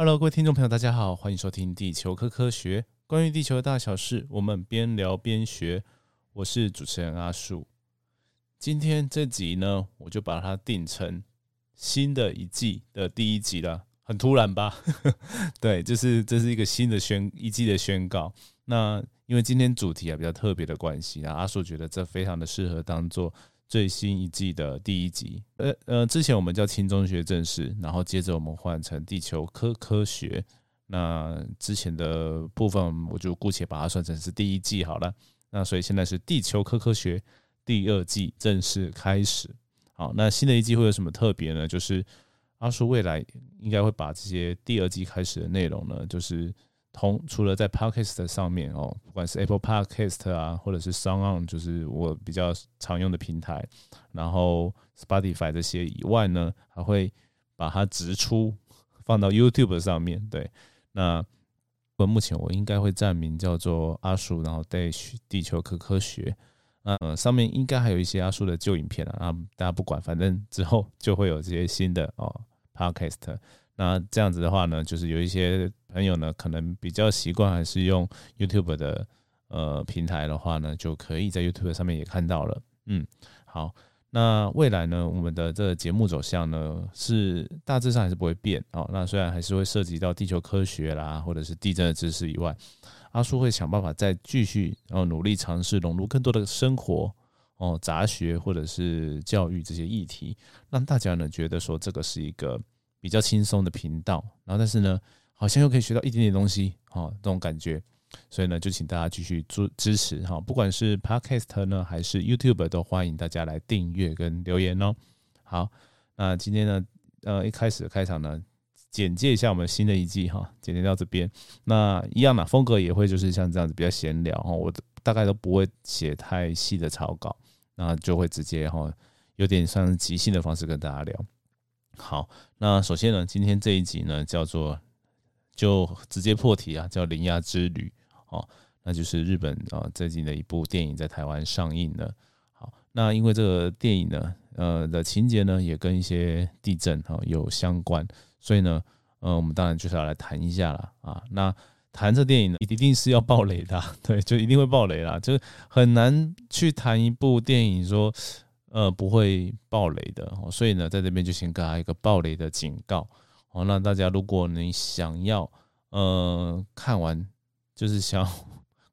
Hello，各位听众朋友，大家好，欢迎收听《地球科科学》，关于地球的大小事，我们边聊边学。我是主持人阿树。今天这集呢，我就把它定成新的一季的第一集了，很突然吧？对，就是这是一个新的宣一季的宣告。那因为今天主题啊比较特别的关系，那阿树觉得这非常的适合当做。最新一季的第一集，呃呃，之前我们叫轻中学正式，然后接着我们换成地球科科学。那之前的部分我就姑且把它算成是第一季好了。那所以现在是地球科科学第二季正式开始。好，那新的一季会有什么特别呢？就是阿叔未来应该会把这些第二季开始的内容呢，就是。同除了在 Podcast 上面哦，不管是 Apple Podcast 啊，或者是 Sound On，就是我比较常用的平台，然后 Spotify 这些以外呢，还会把它直出放到 YouTube 上面。对，那我目前我应该会站名叫做阿叔，然后 Dash 地球科科学，嗯，上面应该还有一些阿叔的旧影片啊，大家不管，反正之后就会有这些新的哦 Podcast。那这样子的话呢，就是有一些朋友呢，可能比较习惯还是用 YouTube 的呃平台的话呢，就可以在 YouTube 上面也看到了。嗯，好，那未来呢，我们的这个节目走向呢，是大致上还是不会变哦。那虽然还是会涉及到地球科学啦，或者是地震的知识以外，阿叔会想办法再继续然后努力尝试融入更多的生活哦、杂学或者是教育这些议题，让大家呢觉得说这个是一个。比较轻松的频道，然后但是呢，好像又可以学到一点点东西，哈，这种感觉，所以呢，就请大家继续支支持哈，不管是 Podcast 呢，还是 YouTube，都欢迎大家来订阅跟留言哦。好，那今天呢，呃，一开始开场呢，简介一下我们新的一季哈，简介到这边，那一样的风格也会就是像这样子比较闲聊哈，我大概都不会写太细的草稿，那就会直接哈，有点像即兴的方式跟大家聊。好，那首先呢，今天这一集呢叫做就直接破题啊，叫《灵压之旅》哦，那就是日本啊最近的一部电影在台湾上映了。好，那因为这个电影呢，呃的情节呢也跟一些地震哈有相关，所以呢，呃，我们当然就是要来谈一下了啊。那谈这电影呢，一定是要爆雷的，对，就一定会爆雷啦，就很难去谈一部电影说。呃，不会爆雷的，所以呢，在这边就先给大家一个爆雷的警告。哦，那大家如果你想要呃看完，就是想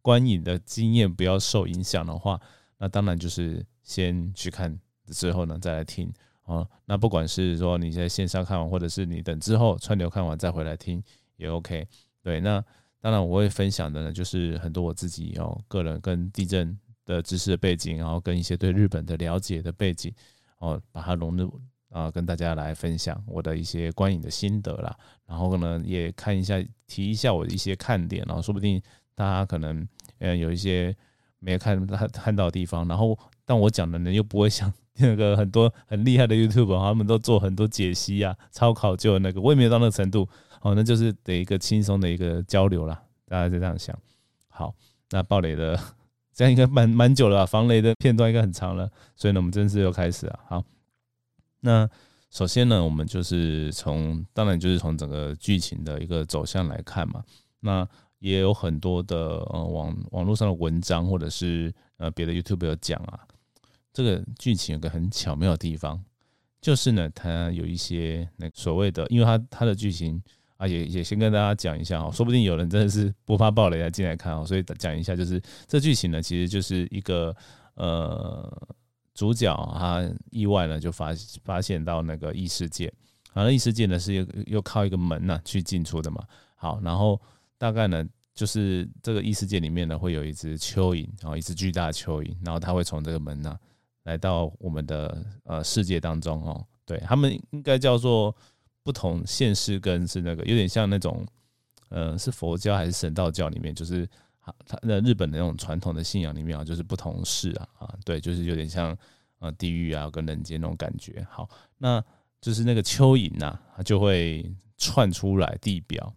观影的经验不要受影响的话，那当然就是先去看之后呢再来听。哦，那不管是说你在线上看完，或者是你等之后串流看完再回来听也 OK。对，那当然我会分享的呢，就是很多我自己哦个人跟地震。的知识的背景，然后跟一些对日本的了解的背景，哦，把它融入啊，跟大家来分享我的一些观影的心得啦。然后呢，也看一下，提一下我的一些看点，然后说不定大家可能呃有一些没有看看看到的地方。然后，但我讲的呢又不会像 那个很多很厉害的 YouTube，他们都做很多解析啊、超考究那个，我也没有到那个程度。哦，那就是得一个轻松的一个交流啦，大家就这样想。好，那暴雷的。这样应该蛮蛮久了？防雷的片段应该很长了，所以呢，我们正式又开始了。好，那首先呢，我们就是从，当然就是从整个剧情的一个走向来看嘛。那也有很多的呃网网络上的文章，或者是呃别的 YouTube 有讲啊，这个剧情有个很巧妙的地方，就是呢，它有一些那所谓的，因为它它的剧情。啊，也也先跟大家讲一下哦，说不定有人真的是不怕暴雷来进来看哦，所以讲一下，就是这剧情呢，其实就是一个呃主角他意外呢就发发现到那个异世界，啊，那异世界呢是又又靠一个门呢去进出的嘛。好，然后大概呢就是这个异世界里面呢会有一只蚯蚓，然后一只巨大蚯蚓，然后它会从这个门呢来到我们的呃世界当中哦，对他们应该叫做。不同现世跟是那个有点像那种，呃，是佛教还是神道教里面，就是啊，他那日本的那种传统的信仰里面啊，就是不同世啊啊，对，就是有点像呃地狱啊跟人间那种感觉。好，那就是那个蚯蚓呐，它就会窜出来地表，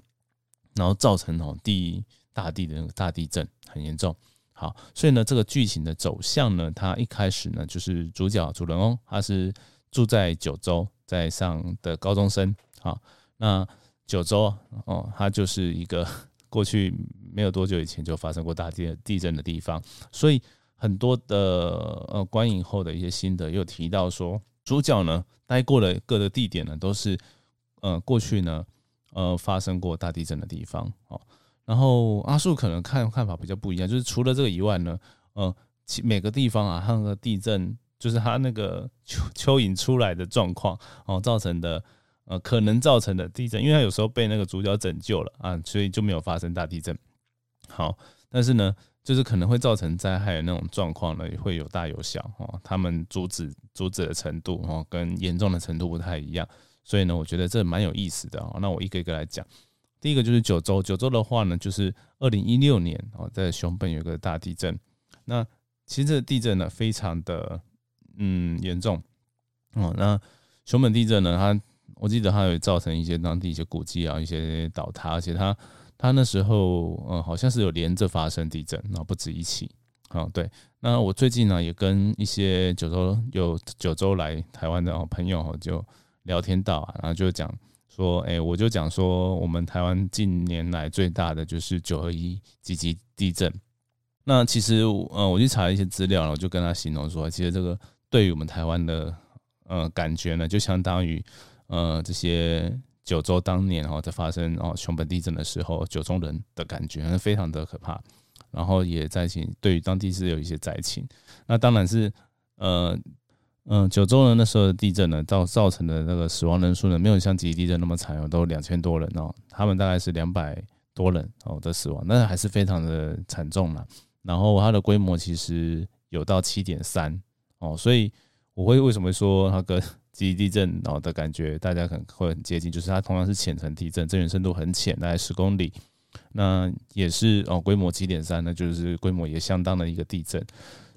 然后造成哦地大地的那个大地震很严重。好，所以呢，这个剧情的走向呢，它一开始呢，就是主角主人翁他是住在九州。在上的高中生，好，那九州哦，它就是一个过去没有多久以前就发生过大地地震的地方，所以很多的呃观影后的一些心得又提到说，主角呢待过的各个地点呢都是呃过去呢呃发生过大地震的地方哦。然后阿树可能看看法比较不一样，就是除了这个以外呢，呃，其每个地方啊，它那个地震，就是它那个蚯 蚯蚓出来的状况哦，造成的呃可能造成的地震，因为它有时候被那个主角拯救了啊，所以就没有发生大地震。好，但是呢，就是可能会造成灾害的那种状况呢，会有大有小哦，他们阻止阻止的程度哦，跟严重的程度不太一样，所以呢，我觉得这蛮有意思的哦。那我一个一个来讲。第一个就是九州，九州的话呢，就是二零一六年哦，在熊本有个大地震。那其实这个地震呢，非常的嗯严重哦。那熊本地震呢，它我记得它有造成一些当地一些古迹啊，一些倒塌，而且它它那时候嗯好像是有连着发生地震，然后不止一起。哦，对。那我最近呢，也跟一些九州有九州来台湾的朋友就聊天到啊，然后就讲。说，哎，我就讲说，我们台湾近年来最大的就是九二一级级地震。那其实，呃，我去查了一些资料，我就跟他形容说，其实这个对于我们台湾的，呃，感觉呢，就相当于，呃，这些九州当年哦在发生哦熊本地震的时候，九州人的感觉非常的可怕。然后也灾情对于当地是有一些灾情。那当然是，呃。嗯，九州呢那时候的地震呢，造造成的那个死亡人数呢，没有像吉地震那么惨哦，都两千多人哦，他们大概是两百多人哦的死亡，那还是非常的惨重了。然后它的规模其实有到七点三哦，所以我会为什么说它跟级地震然后的感觉，大家可能会很接近，就是它同样是浅层地震，震源深度很浅，大概十公里，那也是哦规模七点三，那就是规模也相当的一个地震。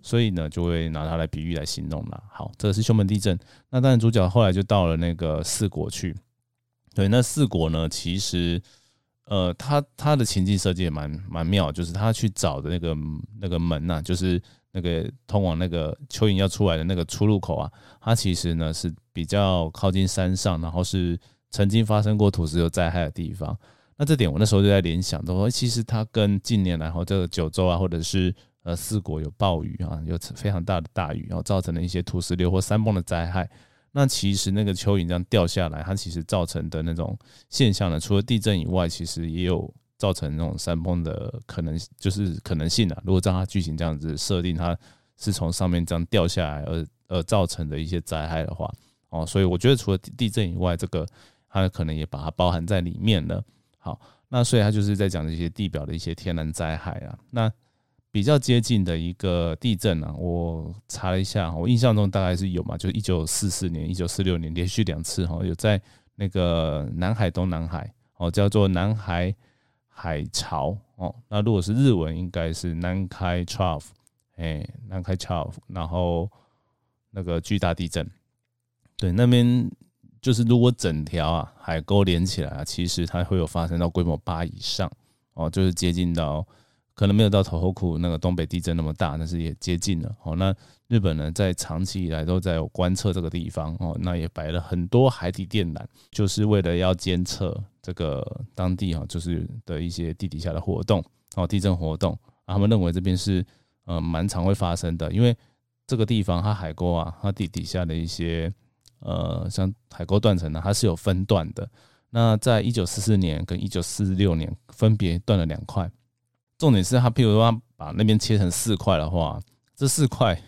所以呢，就会拿它来比喻来形容了。好，这是熊本地震。那当然，主角后来就到了那个四国去。对，那四国呢，其实呃，他他的情境设计也蛮蛮妙，就是他去找的那个那个门呐，就是那个通往那个蚯蚓要出来的那个出入口啊，它其实呢是比较靠近山上，然后是曾经发生过土石流灾害的地方。那这点我那时候就在联想，说其实它跟近年来后这个九州啊，或者是呃，四国有暴雨啊，有非常大的大雨，然后造成了一些土石流或山崩的灾害。那其实那个蚯蚓这样掉下来，它其实造成的那种现象呢，除了地震以外，其实也有造成那种山崩的可能，就是可能性啊。如果照它剧情这样子设定，它是从上面这样掉下来而而造成的一些灾害的话，哦，所以我觉得除了地震以外，这个它可能也把它包含在里面了。好，那所以它就是在讲这些地表的一些天然灾害啊，那。比较接近的一个地震啊，我查了一下，我印象中大概是有嘛，就是一九四四年、一九四六年连续两次哈，有在那个南海、东南海哦，叫做南海海潮哦。那如果是日文，应该是南开 trough，哎，南开 trough，然后那个巨大地震，对，那边就是如果整条啊海沟连起来啊，其实它会有发生到规模八以上哦，就是接近到。可能没有到头后库那个东北地震那么大，但是也接近了。哦，那日本呢，在长期以来都在有观测这个地方。哦，那也摆了很多海底电缆，就是为了要监测这个当地哈，就是的一些地底下的活动，哦，地震活动。他们认为这边是呃蛮常会发生的，因为这个地方它海沟啊，它地底下的一些呃像海沟断层呢，它是有分段的。那在一九四四年跟一九四六年分别断了两块。重点是他，譬如说他把那边切成四块的话，这四块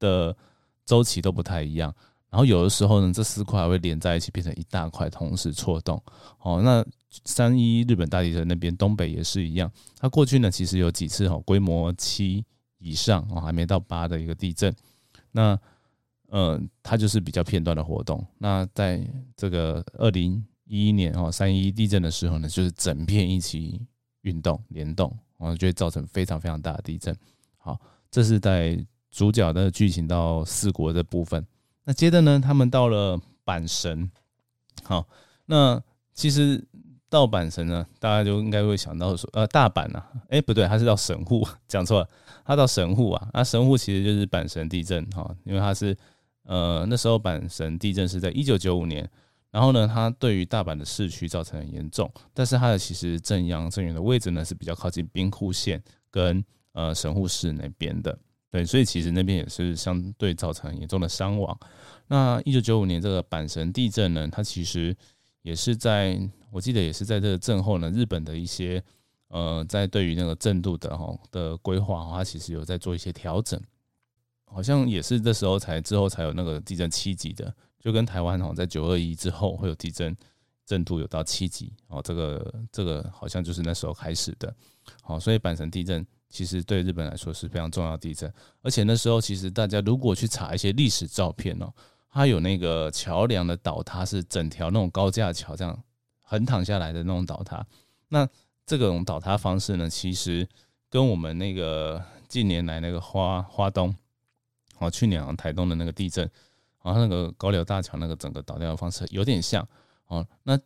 的周期都不太一样。然后有的时候呢，这四块会连在一起，变成一大块，同时错动。哦，那三一日本大地震那边东北也是一样。它过去呢，其实有几次哈，规模七以上哦，还没到八的一个地震。那呃，它就是比较片段的活动。那在这个二零一一年哦，三一地震的时候呢，就是整片一起运动联动。然后，就会造成非常非常大的地震。好，这是在主角的剧情到四国的部分。那接着呢，他们到了阪神。好，那其实到阪神呢，大家就应该会想到说，呃，大阪啊，哎，不对，他是到神户，讲错了，他到神户啊。那神户其实就是阪神地震哈，因为他是呃那时候阪神地震是在一九九五年。然后呢，它对于大阪的市区造成很严重，但是它的其实正央正源的位置呢是比较靠近兵库县跟呃神户市那边的，对，所以其实那边也是相对造成很严重的伤亡。那一九九五年这个阪神地震呢，它其实也是在我记得也是在这个震后呢，日本的一些呃在对于那个震度的哈的规划，它其实有在做一些调整，好像也是这时候才之后才有那个地震七级的。就跟台湾哦，在九二一之后会有地震，震度有到七级哦，这个这个好像就是那时候开始的，好，所以阪神地震其实对日本来说是非常重要地震，而且那时候其实大家如果去查一些历史照片哦，它有那个桥梁的倒塌是整条那种高架桥这样横躺下来的那种倒塌，那这种倒塌方式呢，其实跟我们那个近年来那个花花东，哦，去年台东的那个地震。然后那个高柳大桥那个整个倒掉的方式有点像哦，那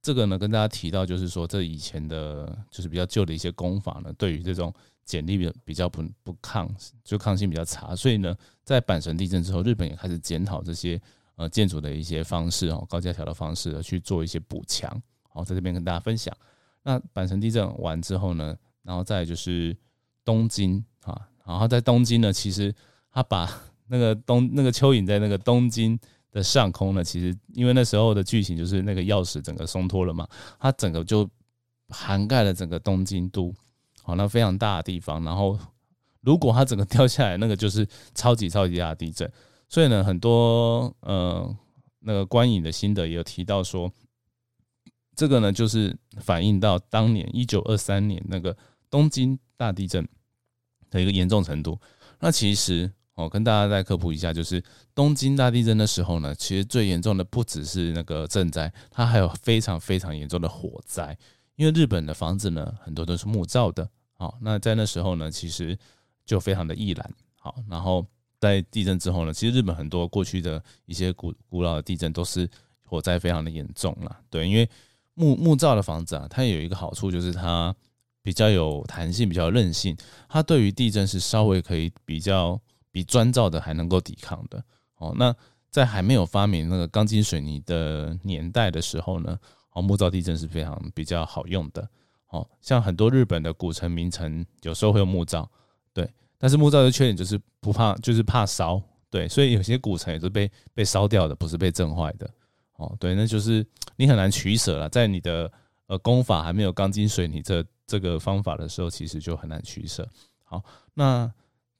这个呢跟大家提到就是说，这以前的就是比较旧的一些工法呢，对于这种剪力比比较不不抗，就抗性比较差，所以呢，在阪神地震之后，日本也开始检讨这些呃建筑的一些方式哦，高架桥的方式去做一些补强。好，在这边跟大家分享。那阪神地震完之后呢，然后再就是东京啊，然后在东京呢，其实他把那个东那个蚯蚓在那个东京的上空呢，其实因为那时候的剧情就是那个钥匙整个松脱了嘛，它整个就涵盖了整个东京都，好，那非常大的地方。然后如果它整个掉下来，那个就是超级超级大的地震。所以呢，很多呃那个观影的心得也有提到说，这个呢就是反映到当年一九二三年那个东京大地震的一个严重程度。那其实。哦，跟大家再科普一下，就是东京大地震的时候呢，其实最严重的不只是那个震灾，它还有非常非常严重的火灾。因为日本的房子呢，很多都是木造的。好，那在那时候呢，其实就非常的易燃。好，然后在地震之后呢，其实日本很多过去的一些古古老的地震都是火灾非常的严重了。对，因为木木造的房子啊，它有一个好处就是它比较有弹性，比较韧性，它对于地震是稍微可以比较。比砖造的还能够抵抗的哦。那在还没有发明那个钢筋水泥的年代的时候呢，哦，木造地震是非常比较好用的。哦，像很多日本的古城名城，有时候会用木造，对。但是木造的缺点就是不怕，就是怕烧，对。所以有些古城也是被被烧掉的，不是被震坏的。哦，对，那就是你很难取舍了。在你的呃工法还没有钢筋水泥这这个方法的时候，其实就很难取舍。好，那。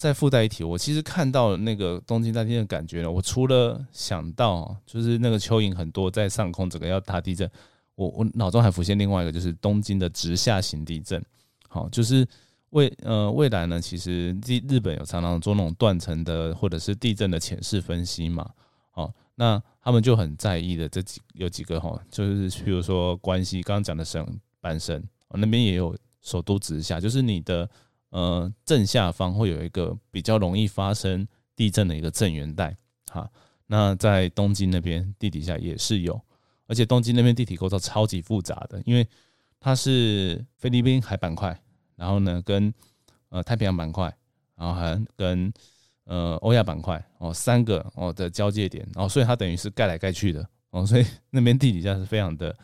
再附带一提，我其实看到那个东京大地震的感觉呢，我除了想到就是那个蚯蚓很多在上空，整个要大地震，我我脑中还浮现另外一个，就是东京的直下型地震。好，就是未呃未来呢，其实日日本有常常做那种断层的或者是地震的浅势分析嘛。好，那他们就很在意的这几有几个哈，就是比如说关西刚刚讲的省阪神，那边也有首都直下，就是你的。呃，正下方会有一个比较容易发生地震的一个震源带，哈。那在东京那边地底下也是有，而且东京那边地体构造超级复杂的，因为它是菲律宾海板块，然后呢跟呃太平洋板块，然后还跟呃欧亚板块哦三个哦的交界点，然后所以它等于是盖来盖去的哦，所以那边地底下是非常的，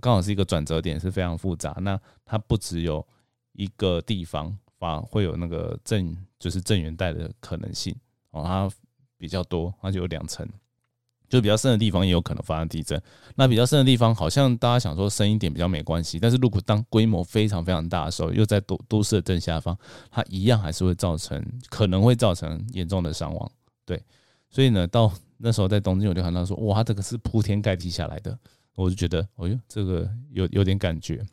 刚好是一个转折点，是非常复杂。那它不只有一个地方。啊，会有那个震，就是震源带的可能性哦，它比较多，它就有两层，就比较深的地方也有可能发生地震。那比较深的地方，好像大家想说深一点比较没关系，但是如果当规模非常非常大的时候，又在都都市的正下方，它一样还是会造成，可能会造成严重的伤亡。对，所以呢，到那时候在东京，我就看到说，哇，这个是铺天盖地下来的，我就觉得，哎呦，这个有有点感觉。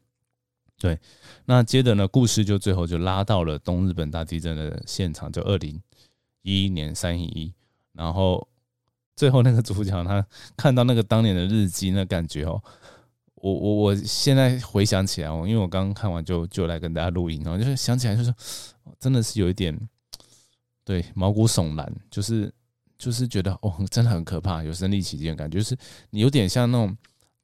对，那接着呢，故事就最后就拉到了东日本大地震的现场，就二零一一年三一一，然后最后那个主角他看到那个当年的日记，那感觉哦，我我我现在回想起来哦，因为我刚刚看完就就来跟大家录音，然后就是想起来就是真的是有一点对毛骨悚然，就是就是觉得哦，真的很可怕，有身临其境的感觉，就是你有点像那种。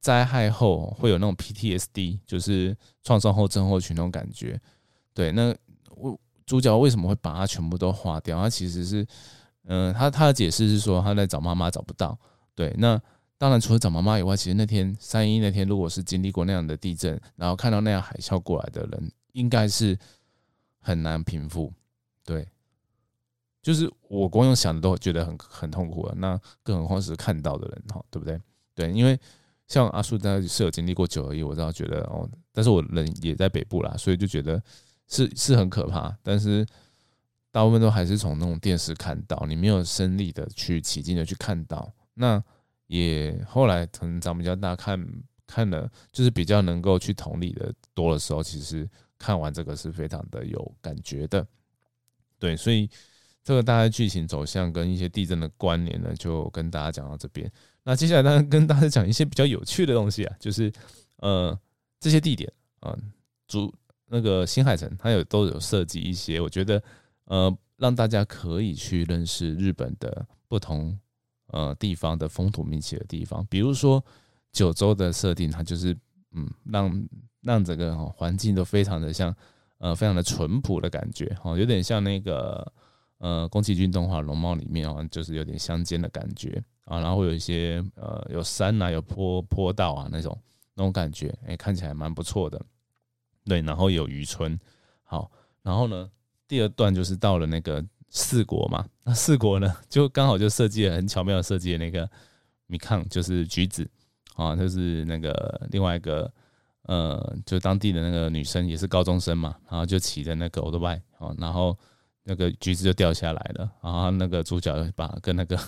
灾害后会有那种 PTSD，就是创伤后症候群那种感觉。对，那我主角为什么会把它全部都划掉？他其实是，嗯，他他的解释是说他在找妈妈找不到。对，那当然除了找妈妈以外，其实那天三一那天，如果是经历过那样的地震，然后看到那样海啸过来的人，应该是很难平复。对，就是我光用想的都觉得很很痛苦了，那更何况是看到的人哈，对不对？对，因为像阿叔他是有经历过九二一，我知道觉得哦，但是我人也在北部啦，所以就觉得是是很可怕，但是。大部分都还是从那种电视看到，你没有身历的去起劲的去看到，那也后来可能长比较大，看看了就是比较能够去同理的多的时候，其实看完这个是非常的有感觉的。对，所以这个大概剧情走向跟一些地震的关联呢，就跟大家讲到这边。那接下来当然跟大家讲一些比较有趣的东西啊，就是呃这些地点啊，主那个新海诚他有都有设计一些，我觉得。呃，让大家可以去认识日本的不同呃地方的风土民情的地方，比如说九州的设定，它就是嗯，让让整个环境都非常的像呃，非常的淳朴的感觉，哦，有点像那个呃宫崎骏动画《龙猫》里面好像，就是有点乡间的感觉啊，然后有一些呃有山啊，有坡坡道啊那种那种感觉，哎，看起来蛮不错的，对，然后有渔村，好，然后呢？第二段就是到了那个四国嘛，那四国呢，就刚好就设计了很巧妙的设计的那个米康，就是橘子啊，就是那个另外一个呃，就当地的那个女生也是高中生嘛，然后就骑着那个 old bike 哦，然后那个橘子就掉下来了，然后那个主角把跟那个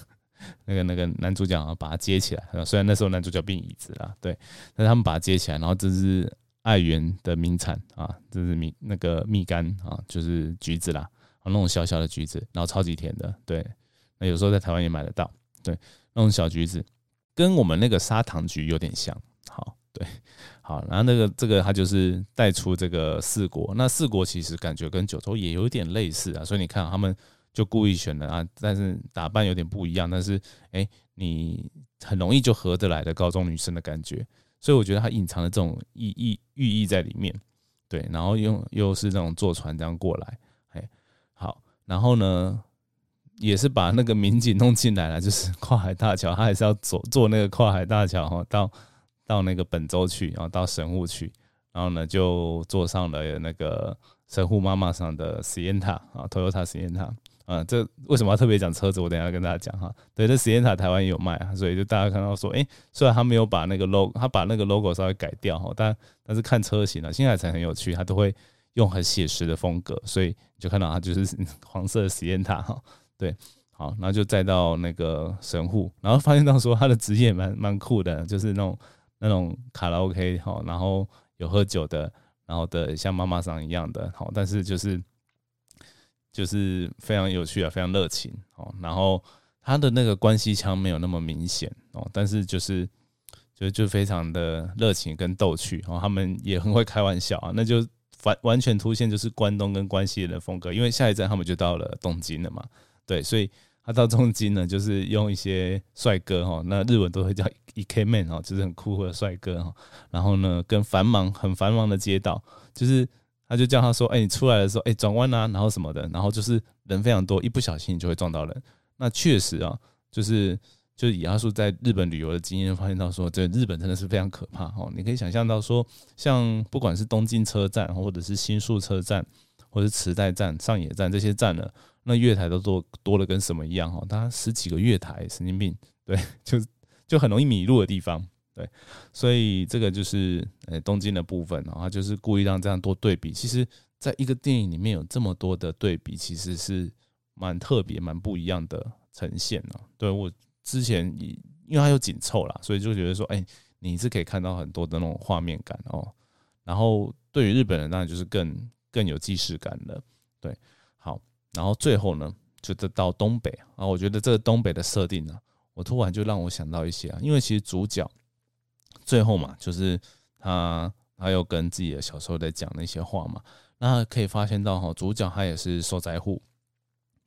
那个那个男主角把它接起来，虽然那时候男主角变椅子了，对，但他们把它接起来，然后这是。爱媛的名产啊，这是蜜那个蜜柑啊，就是橘子啦，啊那种小小的橘子，然后超级甜的，对，那有时候在台湾也买得到，对，那种小橘子跟我们那个砂糖橘有点像，好，对，好，然后那个这个他就是带出这个四国，那四国其实感觉跟九州也有点类似啊，所以你看他们就故意选的啊，但是打扮有点不一样，但是哎，你很容易就合得来的高中女生的感觉。所以我觉得它隐藏的这种意意寓意在里面，对，然后用又是那种坐船这样过来，哎，好，然后呢，也是把那个民警弄进来了，就是跨海大桥，他还是要坐坐那个跨海大桥哈，到到那个本州去，然后到神户去，然后呢就坐上了那个神户妈妈上的实验塔啊，Toyota 实验塔。嗯，这为什么要特别讲车子？我等下跟大家讲哈。对，这实验塔台湾也有卖啊，所以就大家看到说，哎，虽然他没有把那个 logo，他把那个 logo 稍微改掉哈，但但是看车型呢，新海诚很有趣，他都会用很写实的风格，所以你就看到它就是 黄色的实验塔哈。对，好，然后就再到那个神户，然后发现到说他的职业蛮蛮酷的，就是那种那种卡拉 OK 哈，然后有喝酒的，然后的像妈妈桑一样的，好，但是就是。就是非常有趣啊，非常热情哦。然后他的那个关系腔没有那么明显哦，但是就是就就非常的热情跟逗趣哦。他们也很会开玩笑啊，那就完完全凸显就是关东跟关西的风格。因为下一站他们就到了东京了嘛，对，所以他到东京呢，就是用一些帅哥哈，那日文都会叫 E K man 哦，就是很酷的帅哥哈。然后呢，跟繁忙很繁忙的街道，就是。他就叫他说：“哎，你出来的时候，哎，转弯啊，然后什么的，然后就是人非常多，一不小心你就会撞到人。那确实啊，就是就是以阿叔在日本旅游的经验发现到说，这日本真的是非常可怕哦。你可以想象到说，像不管是东京车站，或者是新宿车站，或者是池袋站、上野站这些站呢，那月台都多多了跟什么一样哈？大概十几个月台，神经病，对，就就很容易迷路的地方。”对，所以这个就是呃东京的部分，然后就是故意让这样多对比。其实，在一个电影里面有这么多的对比，其实是蛮特别、蛮不一样的呈现呢。对我之前因为它有紧凑啦，所以就觉得说，哎，你是可以看到很多的那种画面感哦。然后对于日本人，当然就是更更有既视感了。对，好，然后最后呢，就到东北啊，我觉得这个东北的设定呢，我突然就让我想到一些啊，因为其实主角。最后嘛，就是他他又跟自己的小时候在讲那些话嘛，那可以发现到哈，主角他也是受灾户，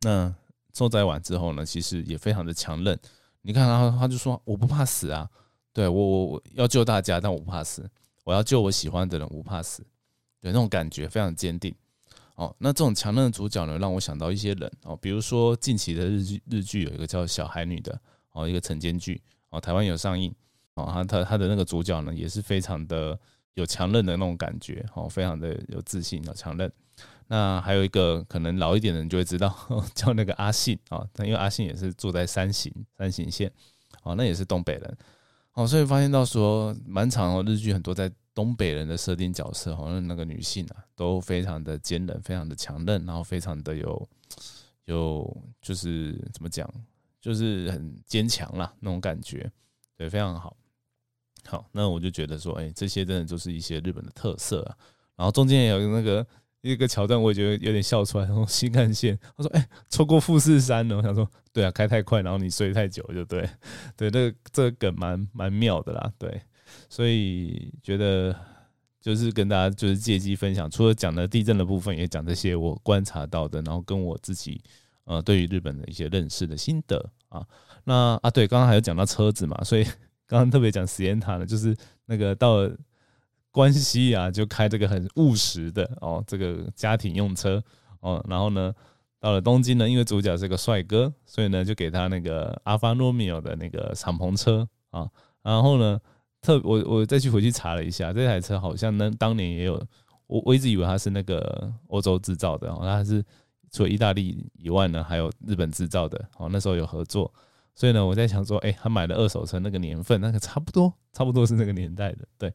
那受灾完之后呢，其实也非常的强韧。你看他，他就说我不怕死啊，对我我我要救大家，但我不怕死，我要救我喜欢的人，不怕死，对那种感觉非常坚定。哦，那这种强韧的主角呢，让我想到一些人哦，比如说近期的日剧，日剧有一个叫《小孩女》的哦，一个晨间剧。哦，台湾有上映哦，他他他的那个主角呢也是非常的有强韧的那种感觉哦，非常的有自信有强韧。那还有一个可能老一点的人就会知道，叫那个阿信啊，因为阿信也是住在三行三行线哦，那也是东北人哦，所以发现到说蛮长哦，日剧很多在东北人的设定角色，好像那个女性啊都非常的坚韧，非常的强韧，然后非常的有有就是怎么讲，就是很坚强啦那种感觉，对，非常好。好，那我就觉得说，哎，这些真的就是一些日本的特色啊。然后中间也有那个。一个桥段，我也觉得有点笑出来。然后新干线，他说：“哎，错过富士山了。”我想说：“对啊，开太快，然后你睡太久，就对，对，这个这个梗蛮蛮妙的啦。”对，所以觉得就是跟大家就是借机分享，除了讲的地震的部分，也讲这些我观察到的，然后跟我自己呃对于日本的一些认识的心得啊。那啊，对，刚刚还有讲到车子嘛，所以刚刚特别讲实验塔呢，就是那个到了。关西啊，就开这个很务实的哦，这个家庭用车哦，然后呢，到了东京呢，因为主角是个帅哥，所以呢，就给他那个阿法罗密欧的那个敞篷车啊，然后呢，特我我再去回去查了一下，这台车好像呢当年也有，我我一直以为它是那个欧洲制造的，哦，它是除了意大利以外呢，还有日本制造的，哦，那时候有合作，所以呢，我在想说，哎，他买的二手车那个年份，那个差不多，差不多是那个年代的，对。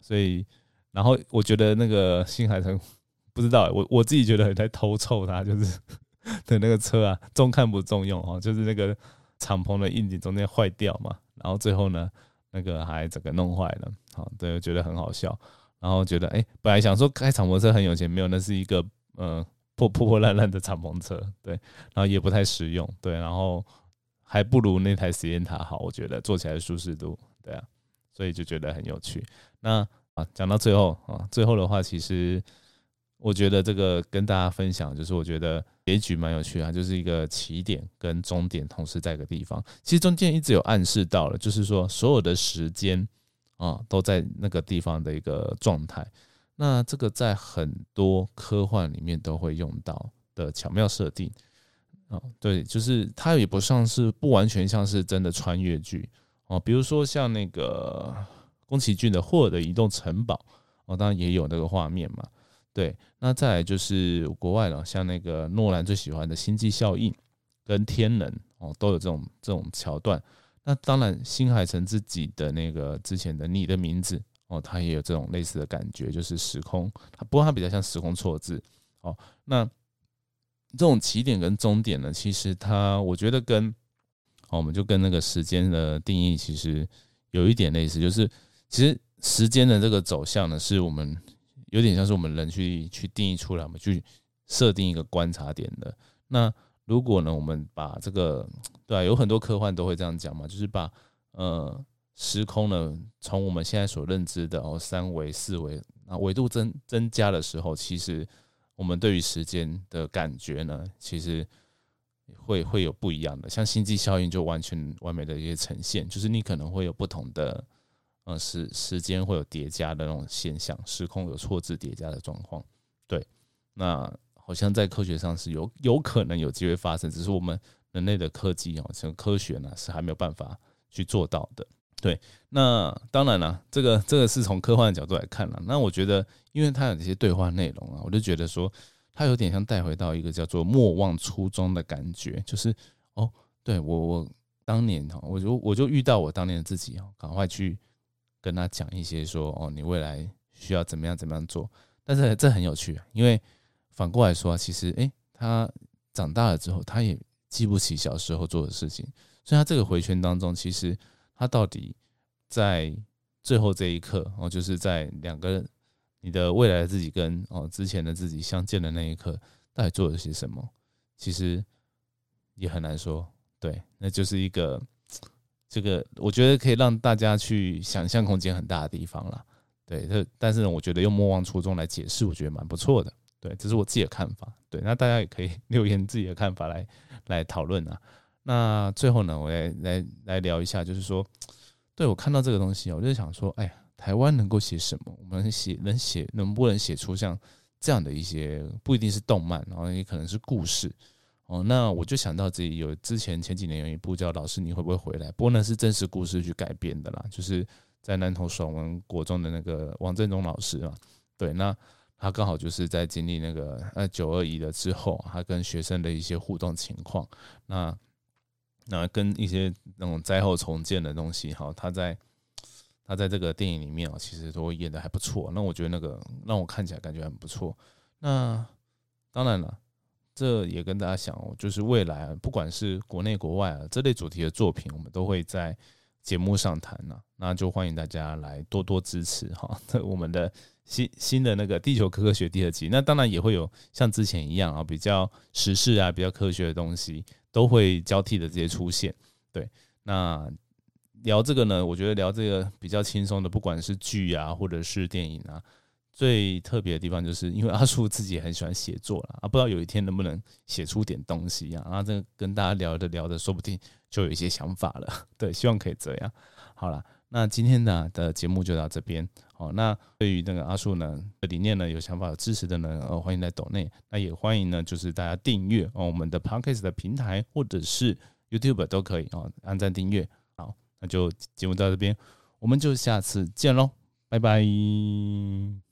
所以，然后我觉得那个新海诚不知道，我我自己觉得在偷臭他，就是 的那个车啊，重看不重用哦，就是那个敞篷的硬顶中间坏掉嘛，然后最后呢，那个还整个弄坏了，好，对，觉得很好笑，然后觉得哎，本来想说开敞篷车很有钱，没有，那是一个呃破破破烂烂的敞篷车，对，然后也不太实用，对，然后还不如那台实验塔好，我觉得坐起来舒适度，对啊。所以就觉得很有趣。那啊，讲到最后啊，最后的话，其实我觉得这个跟大家分享，就是我觉得结局蛮有趣啊，就是一个起点跟终点同时在一个地方。其实中间一直有暗示到了，就是说所有的时间啊都在那个地方的一个状态。那这个在很多科幻里面都会用到的巧妙设定啊，对，就是它也不像是不完全像是真的穿越剧。哦，比如说像那个宫崎骏的《霍尔的移动城堡》，哦，当然也有那个画面嘛。对，那再来就是国外了，像那个诺兰最喜欢的《星际效应》跟《天能》，哦，都有这种这种桥段。那当然，新海诚自己的那个之前的《你的名字》，哦，他也有这种类似的感觉，就是时空，不过它比较像时空错字。哦，那这种起点跟终点呢，其实它我觉得跟哦，我们就跟那个时间的定义其实有一点类似，就是其实时间的这个走向呢，是我们有点像是我们人去去定义出来，我们去设定一个观察点的。那如果呢，我们把这个 对啊，有很多科幻都会这样讲嘛，就是把呃时空呢，从我们现在所认知的哦三维、四维啊维度增增加的时候，其实我们对于时间的感觉呢，其实。会会有不一样的，像星际效应就完全完美的一些呈现，就是你可能会有不同的，呃时时间会有叠加的那种现象，时空有错字叠加的状况。对，那好像在科学上是有有可能有机会发生，只是我们人类的科技哦，像科学呢是还没有办法去做到的。对，那当然了，这个这个是从科幻的角度来看了。那我觉得，因为它有这些对话内容啊，我就觉得说。它有点像带回到一个叫做莫忘初衷的感觉，就是哦，对我我当年哈，我就我就遇到我当年的自己哦，赶快去跟他讲一些说哦，你未来需要怎么样怎么样做。但是这很有趣，因为反过来说，其实诶，他长大了之后，他也记不起小时候做的事情，所以他这个回圈当中，其实他到底在最后这一刻哦，就是在两个。你的未来的自己跟哦之前的自己相见的那一刻，到底做了些什么？其实也很难说。对，那就是一个这个，我觉得可以让大家去想象空间很大的地方了。对，这但是呢，我觉得用莫忘初衷来解释，我觉得蛮不错的。对，这是我自己的看法。对，那大家也可以 留言自己的看法来来讨论啊。那最后呢，我来来来聊一下，就是说，对我看到这个东西，我就想说，哎呀。台湾能够写什么？我们写能写能不能写出像这样的一些不一定是动漫，然后也可能是故事哦，那我就想到自己有之前前几年有一部叫《老师你会不会回来》，不过那是真实故事去改编的啦，就是在南投爽文国中的那个王振中老师啊，对，那他刚好就是在经历那个呃九二一的之后，他跟学生的一些互动情况，那那跟一些那种灾后重建的东西，哈，他在他在这个电影里面啊，其实都演的还不错，那我觉得那个让我看起来感觉很不错。那当然了。这也跟大家讲，就是未来啊，不管是国内国外啊，这类主题的作品，我们都会在节目上谈呢。那就欢迎大家来多多支持哈。我们的新新的那个地球科学第二集，那当然也会有像之前一样啊，比较时事啊、比较科学的东西，都会交替的这些出现。对，那聊这个呢，我觉得聊这个比较轻松的，不管是剧啊，或者是电影啊。最特别的地方就是因为阿树自己很喜欢写作了啊，不知道有一天能不能写出点东西啊？啊，这跟大家聊着聊着，说不定就有一些想法了。对，希望可以这样。好了，那今天呢的节目就到这边。好，那对于那个阿树呢的理念呢，有想法、有支持的呢，呃，欢迎在抖内。那也欢迎呢，就是大家订阅哦我们的 Podcast 的平台或者是 YouTube 都可以哦，按赞订阅。好，那就节目到这边，我们就下次见喽，拜拜。